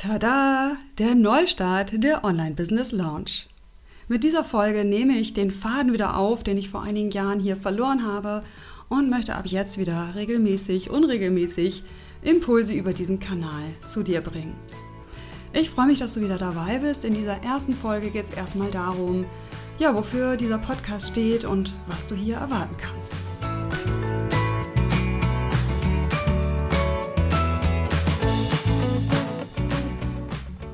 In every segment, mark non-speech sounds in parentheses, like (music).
Tada! Der Neustart der Online Business Launch. Mit dieser Folge nehme ich den Faden wieder auf, den ich vor einigen Jahren hier verloren habe und möchte ab jetzt wieder regelmäßig, unregelmäßig Impulse über diesen Kanal zu dir bringen. Ich freue mich, dass du wieder dabei bist. In dieser ersten Folge geht es erstmal darum, ja, wofür dieser Podcast steht und was du hier erwarten kannst.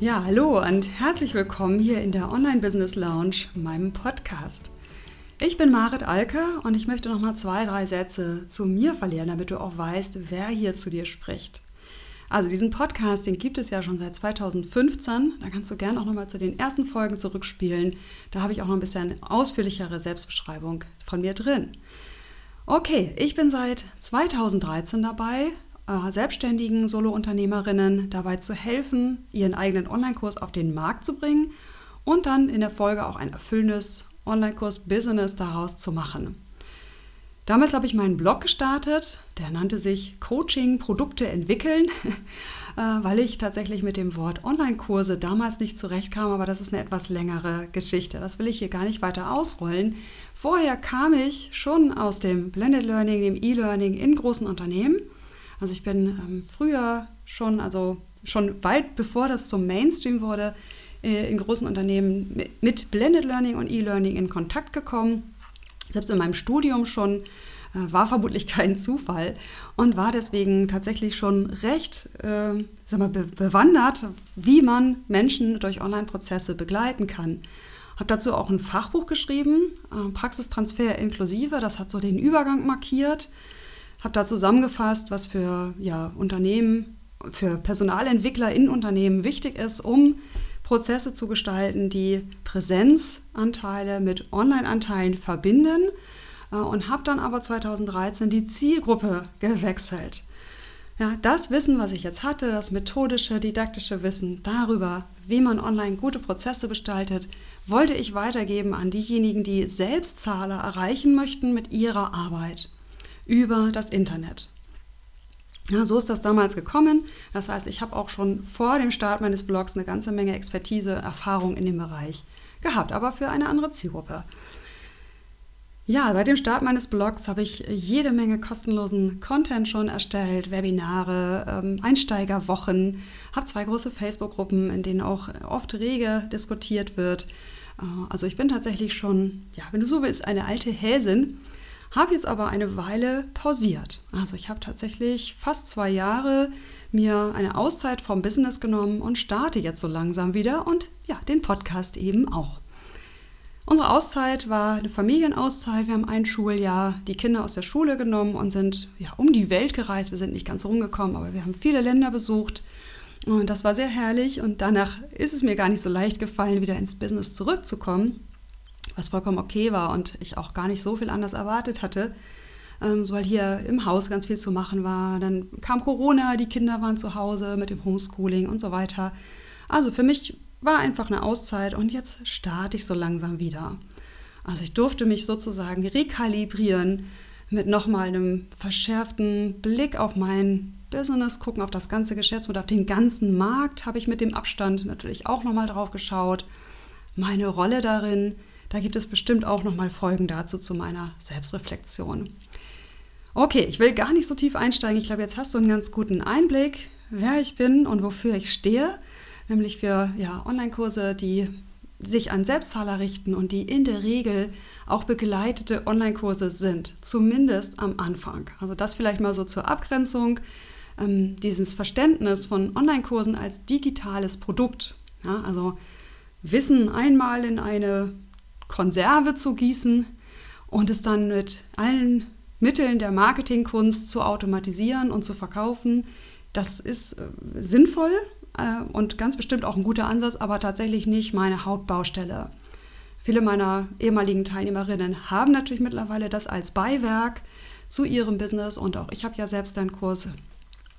Ja, hallo und herzlich willkommen hier in der Online Business Lounge, meinem Podcast. Ich bin Marit Alker und ich möchte noch mal zwei, drei Sätze zu mir verlieren, damit du auch weißt, wer hier zu dir spricht. Also diesen Podcast, den gibt es ja schon seit 2015. Da kannst du gerne auch noch mal zu den ersten Folgen zurückspielen. Da habe ich auch noch ein bisschen ausführlichere Selbstbeschreibung von mir drin. Okay, ich bin seit 2013 dabei, äh, selbstständigen Solo-Unternehmerinnen dabei zu helfen, ihren eigenen Online-Kurs auf den Markt zu bringen und dann in der Folge auch ein erfüllendes Online-Kurs-Business daraus zu machen. Damals habe ich meinen Blog gestartet, der nannte sich Coaching Produkte entwickeln, (laughs) äh, weil ich tatsächlich mit dem Wort Online-Kurse damals nicht zurechtkam, aber das ist eine etwas längere Geschichte. Das will ich hier gar nicht weiter ausrollen. Vorher kam ich schon aus dem Blended Learning, dem E-Learning in großen Unternehmen also ich bin ähm, früher schon, also schon weit bevor das zum Mainstream wurde, äh, in großen Unternehmen mit, mit Blended Learning und E-Learning in Kontakt gekommen. Selbst in meinem Studium schon äh, war vermutlich (laughs) kein Zufall und war deswegen tatsächlich schon recht äh, sag mal, be bewandert, wie man Menschen durch Online-Prozesse begleiten kann. Habe dazu auch ein Fachbuch geschrieben, äh, Praxistransfer inklusive, das hat so den Übergang markiert habe da zusammengefasst, was für ja, Unternehmen, für Personalentwickler in Unternehmen wichtig ist, um Prozesse zu gestalten, die Präsenzanteile mit Online-Anteilen verbinden äh, und habe dann aber 2013 die Zielgruppe gewechselt. Ja, das Wissen, was ich jetzt hatte, das methodische, didaktische Wissen darüber, wie man online gute Prozesse gestaltet, wollte ich weitergeben an diejenigen, die Selbstzahler erreichen möchten mit ihrer Arbeit über das Internet. Ja, so ist das damals gekommen. Das heißt, ich habe auch schon vor dem Start meines Blogs eine ganze Menge Expertise, Erfahrung in dem Bereich gehabt, aber für eine andere Zielgruppe. Ja, seit dem Start meines Blogs habe ich jede Menge kostenlosen Content schon erstellt, Webinare, ähm, Einsteigerwochen, habe zwei große Facebook-Gruppen, in denen auch oft rege diskutiert wird. Äh, also ich bin tatsächlich schon, ja, wenn du so willst, eine alte Häsin habe jetzt aber eine Weile pausiert. Also ich habe tatsächlich fast zwei Jahre mir eine Auszeit vom Business genommen und starte jetzt so langsam wieder und ja, den Podcast eben auch. Unsere Auszeit war eine Familienauszeit. Wir haben ein Schuljahr die Kinder aus der Schule genommen und sind ja, um die Welt gereist. Wir sind nicht ganz rumgekommen, aber wir haben viele Länder besucht. Und das war sehr herrlich. Und danach ist es mir gar nicht so leicht gefallen, wieder ins Business zurückzukommen was vollkommen okay war und ich auch gar nicht so viel anders erwartet hatte. Ähm, so weil hier im Haus ganz viel zu machen war. Dann kam Corona, die Kinder waren zu Hause mit dem Homeschooling und so weiter. Also für mich war einfach eine Auszeit und jetzt starte ich so langsam wieder. Also ich durfte mich sozusagen rekalibrieren mit nochmal einem verschärften Blick auf mein Business, gucken auf das ganze Geschäftsmodell, auf den ganzen Markt habe ich mit dem Abstand natürlich auch nochmal drauf geschaut. Meine Rolle darin, da gibt es bestimmt auch noch mal Folgen dazu zu meiner Selbstreflexion. Okay, ich will gar nicht so tief einsteigen. Ich glaube, jetzt hast du einen ganz guten Einblick, wer ich bin und wofür ich stehe, nämlich für ja, Online-Kurse, die sich an Selbstzahler richten und die in der Regel auch begleitete Online-Kurse sind, zumindest am Anfang. Also das vielleicht mal so zur Abgrenzung, ähm, dieses Verständnis von Online-Kursen als digitales Produkt. Ja, also Wissen einmal in eine Konserve zu gießen und es dann mit allen Mitteln der Marketingkunst zu automatisieren und zu verkaufen, das ist äh, sinnvoll äh, und ganz bestimmt auch ein guter Ansatz, aber tatsächlich nicht meine Hauptbaustelle. Viele meiner ehemaligen Teilnehmerinnen haben natürlich mittlerweile das als Beiwerk zu ihrem Business und auch ich habe ja selbst einen Kurs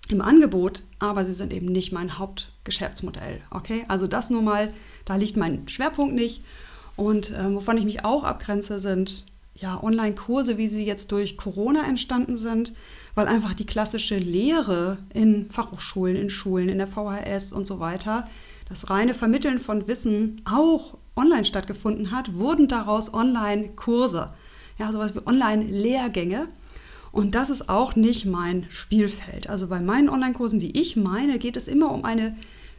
im Angebot, aber sie sind eben nicht mein Hauptgeschäftsmodell. Okay, also das nur mal, da liegt mein Schwerpunkt nicht. Und äh, wovon ich mich auch abgrenze, sind ja, Online-Kurse, wie sie jetzt durch Corona entstanden sind, weil einfach die klassische Lehre in Fachhochschulen, in Schulen, in der VHS und so weiter, das reine Vermitteln von Wissen auch online stattgefunden hat, wurden daraus Online-Kurse, ja, sowas wie Online-Lehrgänge. Und das ist auch nicht mein Spielfeld. Also bei meinen Online-Kursen, die ich meine, geht es immer um eine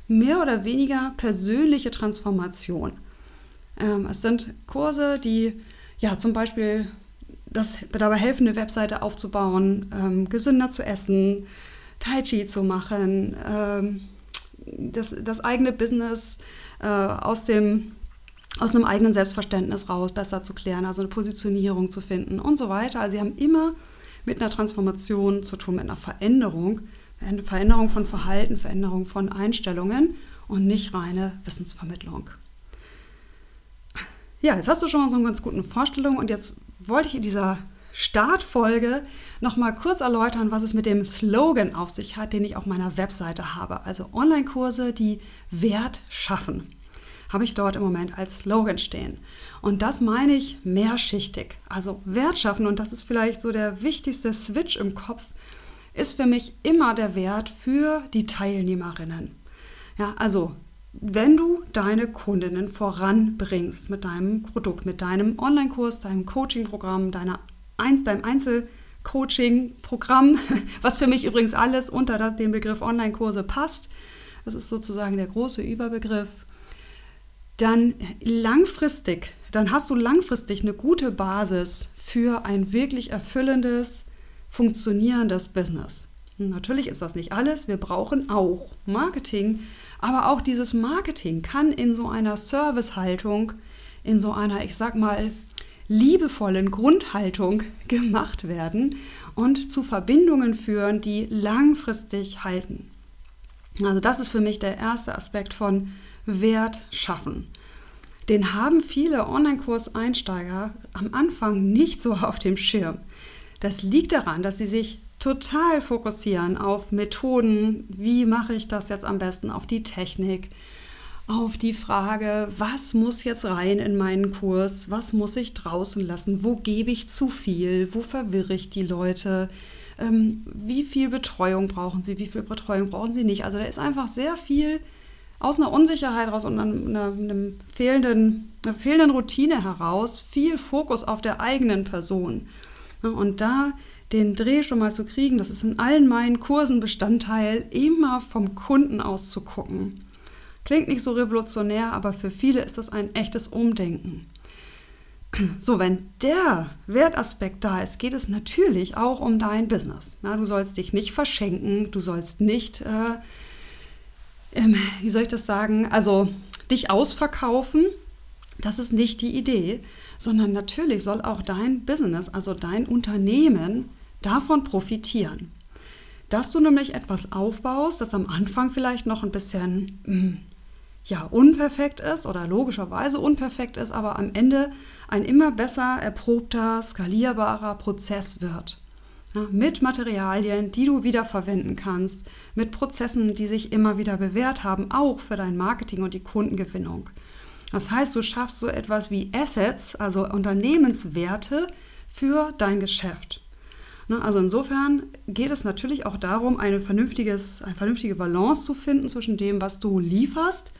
mehr oder weniger persönliche Transformation. Ähm, es sind Kurse, die ja zum Beispiel das dabei helfen, eine Webseite aufzubauen, ähm, gesünder zu essen, Tai Chi zu machen, ähm, das, das eigene Business äh, aus, dem, aus einem eigenen Selbstverständnis raus besser zu klären, also eine Positionierung zu finden und so weiter. Also sie haben immer mit einer Transformation zu tun, mit einer Veränderung, eine Veränderung von Verhalten, Veränderung von Einstellungen und nicht reine Wissensvermittlung. Ja, jetzt hast du schon mal so eine ganz gute Vorstellung und jetzt wollte ich in dieser Startfolge noch mal kurz erläutern, was es mit dem Slogan auf sich hat, den ich auf meiner Webseite habe. Also Online-Kurse, die Wert schaffen, habe ich dort im Moment als Slogan stehen. Und das meine ich mehrschichtig. Also Wert schaffen, und das ist vielleicht so der wichtigste Switch im Kopf, ist für mich immer der Wert für die Teilnehmerinnen. Ja, also wenn du deine Kundinnen voranbringst mit deinem Produkt, mit deinem Online-Kurs, deinem Coaching-Programm, deinem Einzelcoaching-Programm, (laughs) was für mich übrigens alles unter den Begriff Online-Kurse passt, das ist sozusagen der große Überbegriff, dann langfristig, dann hast du langfristig eine gute Basis für ein wirklich erfüllendes, funktionierendes Business. Natürlich ist das nicht alles, wir brauchen auch Marketing, aber auch dieses Marketing kann in so einer Servicehaltung, in so einer, ich sag mal, liebevollen Grundhaltung (laughs) gemacht werden und zu Verbindungen führen, die langfristig halten. Also das ist für mich der erste Aspekt von Wert schaffen. Den haben viele Online-Kurseinsteiger am Anfang nicht so auf dem Schirm. Das liegt daran, dass sie sich total fokussieren auf Methoden, wie mache ich das jetzt am besten, auf die Technik, auf die Frage, was muss jetzt rein in meinen Kurs, was muss ich draußen lassen, wo gebe ich zu viel, wo verwirre ich die Leute, ähm, wie viel Betreuung brauchen sie, wie viel Betreuung brauchen sie nicht. Also da ist einfach sehr viel aus einer Unsicherheit raus und einer, einem fehlenden, einer fehlenden Routine heraus, viel Fokus auf der eigenen Person. Und da den Dreh schon mal zu kriegen, das ist in allen meinen Kursen Bestandteil, immer vom Kunden aus zu gucken. Klingt nicht so revolutionär, aber für viele ist das ein echtes Umdenken. (clears throat) So, wenn der Wertaspekt da ist, geht es natürlich auch um dein Business. Ja, du sollst dich nicht verschenken, du sollst nicht, äh, ähm, wie soll ich das sagen, also dich ausverkaufen. Das ist nicht die Idee, sondern natürlich soll auch dein Business, also dein Unternehmen, davon profitieren. Dass du nämlich etwas aufbaust, das am Anfang vielleicht noch ein bisschen hm, ja, unperfekt ist oder logischerweise unperfekt ist, aber am Ende ein immer besser erprobter, skalierbarer Prozess wird. Ja, mit Materialien, die du wiederverwenden kannst, mit Prozessen, die sich immer wieder bewährt haben, auch für dein Marketing und die Kundengewinnung. Das heißt, du schaffst so etwas wie Assets, also Unternehmenswerte für dein Geschäft. Ne, also insofern geht es natürlich auch darum, eine, vernünftiges, eine vernünftige Balance zu finden zwischen dem, was du lieferst,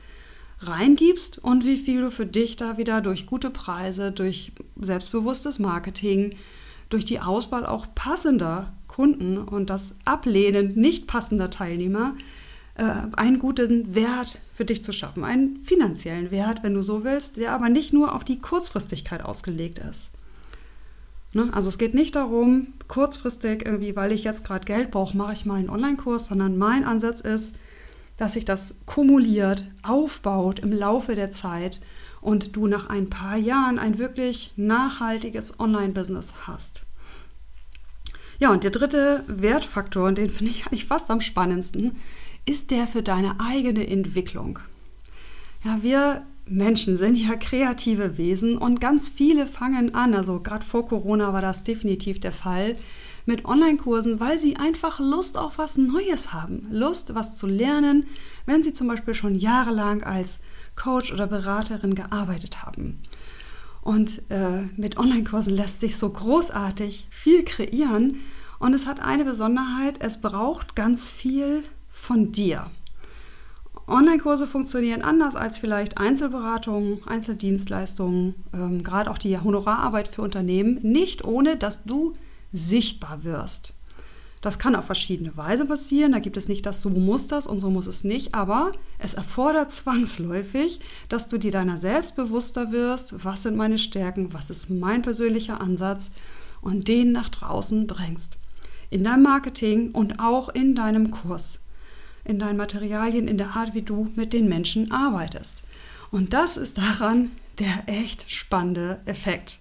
reingibst und wie viel du für dich da wieder durch gute Preise, durch selbstbewusstes Marketing, durch die Auswahl auch passender Kunden und das Ablehnen nicht passender Teilnehmer äh, einen guten Wert für dich zu schaffen, einen finanziellen Wert, wenn du so willst, der aber nicht nur auf die Kurzfristigkeit ausgelegt ist. Ne? Also es geht nicht darum, kurzfristig irgendwie, weil ich jetzt gerade Geld brauche, mache ich mal einen Online-Kurs, sondern mein Ansatz ist, dass sich das kumuliert, aufbaut im Laufe der Zeit und du nach ein paar Jahren ein wirklich nachhaltiges Online-Business hast. Ja, und der dritte Wertfaktor, und den finde ich eigentlich fast am spannendsten, ist der für deine eigene Entwicklung. Ja, wir Menschen sind ja kreative Wesen und ganz viele fangen an, also gerade vor Corona war das definitiv der Fall, mit Online-Kursen, weil sie einfach Lust auf was Neues haben, Lust, was zu lernen, wenn sie zum Beispiel schon jahrelang als Coach oder Beraterin gearbeitet haben. Und äh, mit Online-Kursen lässt sich so großartig viel kreieren. Und es hat eine Besonderheit, es braucht ganz viel von dir. Online-Kurse funktionieren anders als vielleicht Einzelberatungen, Einzeldienstleistungen, ähm, gerade auch die Honorararbeit für Unternehmen, nicht ohne dass du sichtbar wirst. Das kann auf verschiedene Weise passieren. Da gibt es nicht das, so muss das und so muss es nicht. Aber es erfordert (laughs) zwangsläufig, dass du dir deiner selbst bewusster wirst, was sind meine Stärken, was ist mein persönlicher Ansatz und den nach draußen bringst. In deinem Marketing und auch in deinem Kurs, in deinen Materialien, in der Art, wie du mit den Menschen arbeitest. Und das ist daran der echt spannende Effekt.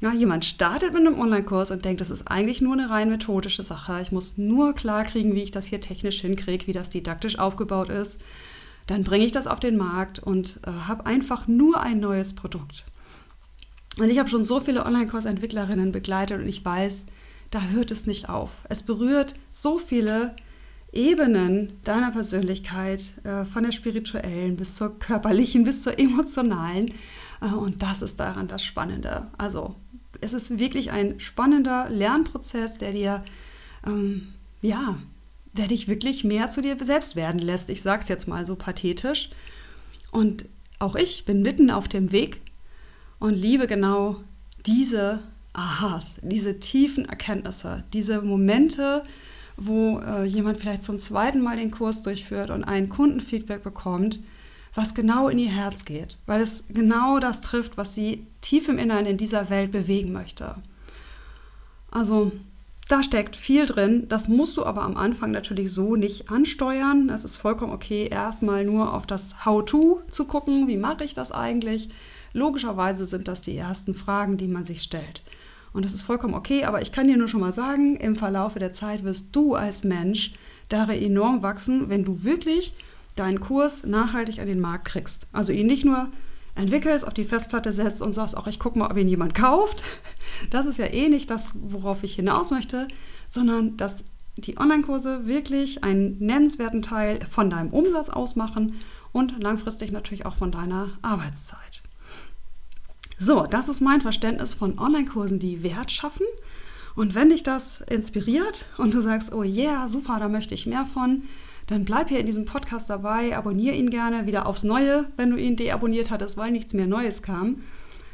Ja, jemand startet mit einem Online-Kurs und denkt, das ist eigentlich nur eine rein methodische Sache. Ich muss nur klar kriegen, wie ich das hier technisch hinkriege, wie das didaktisch aufgebaut ist. Dann bringe ich das auf den Markt und äh, habe einfach nur ein neues Produkt. Und ich habe schon so viele Online-Kursentwicklerinnen begleitet und ich weiß, da hört es nicht auf. Es berührt so viele Ebenen deiner Persönlichkeit, äh, von der spirituellen bis zur körperlichen, bis zur emotionalen. Äh, und das ist daran das Spannende. Also es ist wirklich ein spannender Lernprozess, der dir, ähm, ja, der dich wirklich mehr zu dir selbst werden lässt. Ich sage es jetzt mal so pathetisch. Und auch ich bin mitten auf dem Weg und liebe genau diese Aha's, diese tiefen Erkenntnisse, diese Momente, wo äh, jemand vielleicht zum zweiten Mal den Kurs durchführt und ein Kundenfeedback bekommt, was genau in ihr Herz geht, weil es genau das trifft, was sie tief im Inneren in dieser Welt bewegen möchte. Also da steckt viel drin. Das musst du aber am Anfang natürlich so nicht ansteuern. Es ist vollkommen okay, erstmal nur auf das How-To zu gucken. Wie mache ich das eigentlich? Logischerweise sind das die ersten Fragen, die man sich stellt. Und das ist vollkommen okay, aber ich kann dir nur schon mal sagen, im Verlaufe der Zeit wirst du als Mensch darin enorm wachsen, wenn du wirklich deinen Kurs nachhaltig an den Markt kriegst. Also ihn nicht nur entwickelst, auf die Festplatte setzt und sagst, auch ich gucke mal, ob ihn jemand kauft. Das ist ja eh nicht das, worauf ich hinaus möchte, sondern dass die Online-Kurse wirklich einen nennenswerten Teil von deinem Umsatz ausmachen und langfristig natürlich auch von deiner Arbeitszeit. So, das ist mein Verständnis von Online-Kursen, die Wert schaffen. Und wenn dich das inspiriert und du sagst, oh yeah, super, da möchte ich mehr von, dann bleib hier in diesem Podcast dabei, abonniere ihn gerne wieder aufs Neue, wenn du ihn deabonniert hattest, weil nichts mehr Neues kam.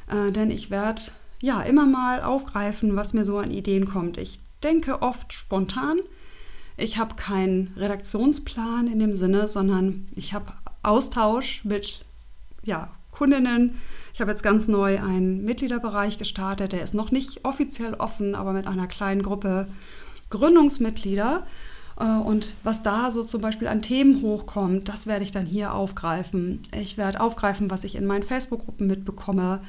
Äh, denn ich werde ja immer mal aufgreifen, was mir so an Ideen kommt. Ich denke oft spontan. Ich habe keinen Redaktionsplan in dem Sinne, sondern ich habe Austausch mit ja, Kundinnen. Ich habe jetzt ganz neu einen Mitgliederbereich gestartet, der ist noch nicht offiziell offen, aber mit einer kleinen Gruppe Gründungsmitglieder. Äh, und was da so zum Beispiel an Themen hochkommt, das werde ich dann hier aufgreifen. Ich werde aufgreifen, was ich in meinen Facebook-Gruppen mitbekomme.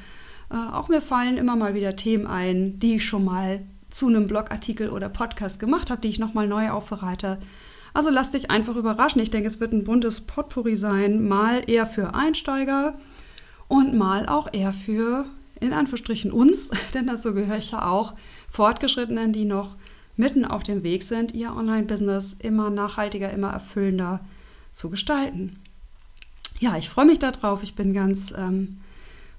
Äh, auch mir fallen immer mal wieder Themen ein, die ich schon mal zu einem Blogartikel oder Podcast gemacht habe, die ich nochmal neu aufbereite. Also lass dich einfach überraschen. Ich denke, es wird ein buntes Potpourri sein, mal eher für Einsteiger und mal auch eher für, in Anführungsstrichen, uns, (laughs) denn dazu gehöre ich ja auch, Fortgeschrittenen, die noch mitten auf dem Weg sind, ihr Online-Business immer nachhaltiger, immer erfüllender zu gestalten. Ja, ich freue mich darauf. Ich bin ganz ähm,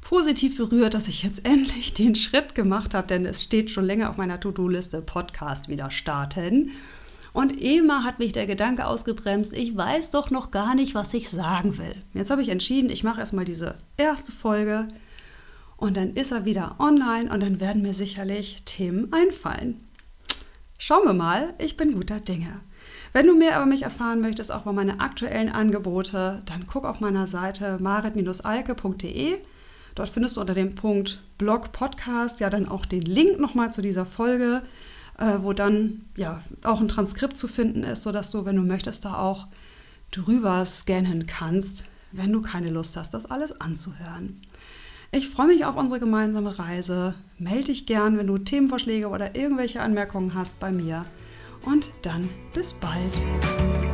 positiv berührt, dass ich jetzt (laughs) endlich den Schritt gemacht habe, denn es steht schon länger auf meiner To-Do-Liste, Podcast wieder starten. Und immer hat mich der Gedanke ausgebremst, ich weiß doch noch gar nicht, was ich sagen will. Jetzt habe ich entschieden, ich mache erstmal diese erste Folge und dann ist er wieder online und dann werden mir sicherlich Themen einfallen. Schauen wir mal, ich bin guter Dinge. Wenn du mehr über mich erfahren möchtest, auch über meine aktuellen Angebote, dann guck auf meiner Seite marit-alke.de. Dort findest du unter dem Punkt Blog Podcast ja dann auch den Link nochmal zu dieser Folge, äh, wo dann ja auch ein Transkript zu finden ist, sodass du, wenn du möchtest, da auch drüber scannen kannst, wenn du keine Lust hast, das alles anzuhören. Ich freue mich auf unsere gemeinsame Reise. Melde dich gern, wenn du Themenvorschläge oder irgendwelche Anmerkungen hast bei mir. Und dann bis bald.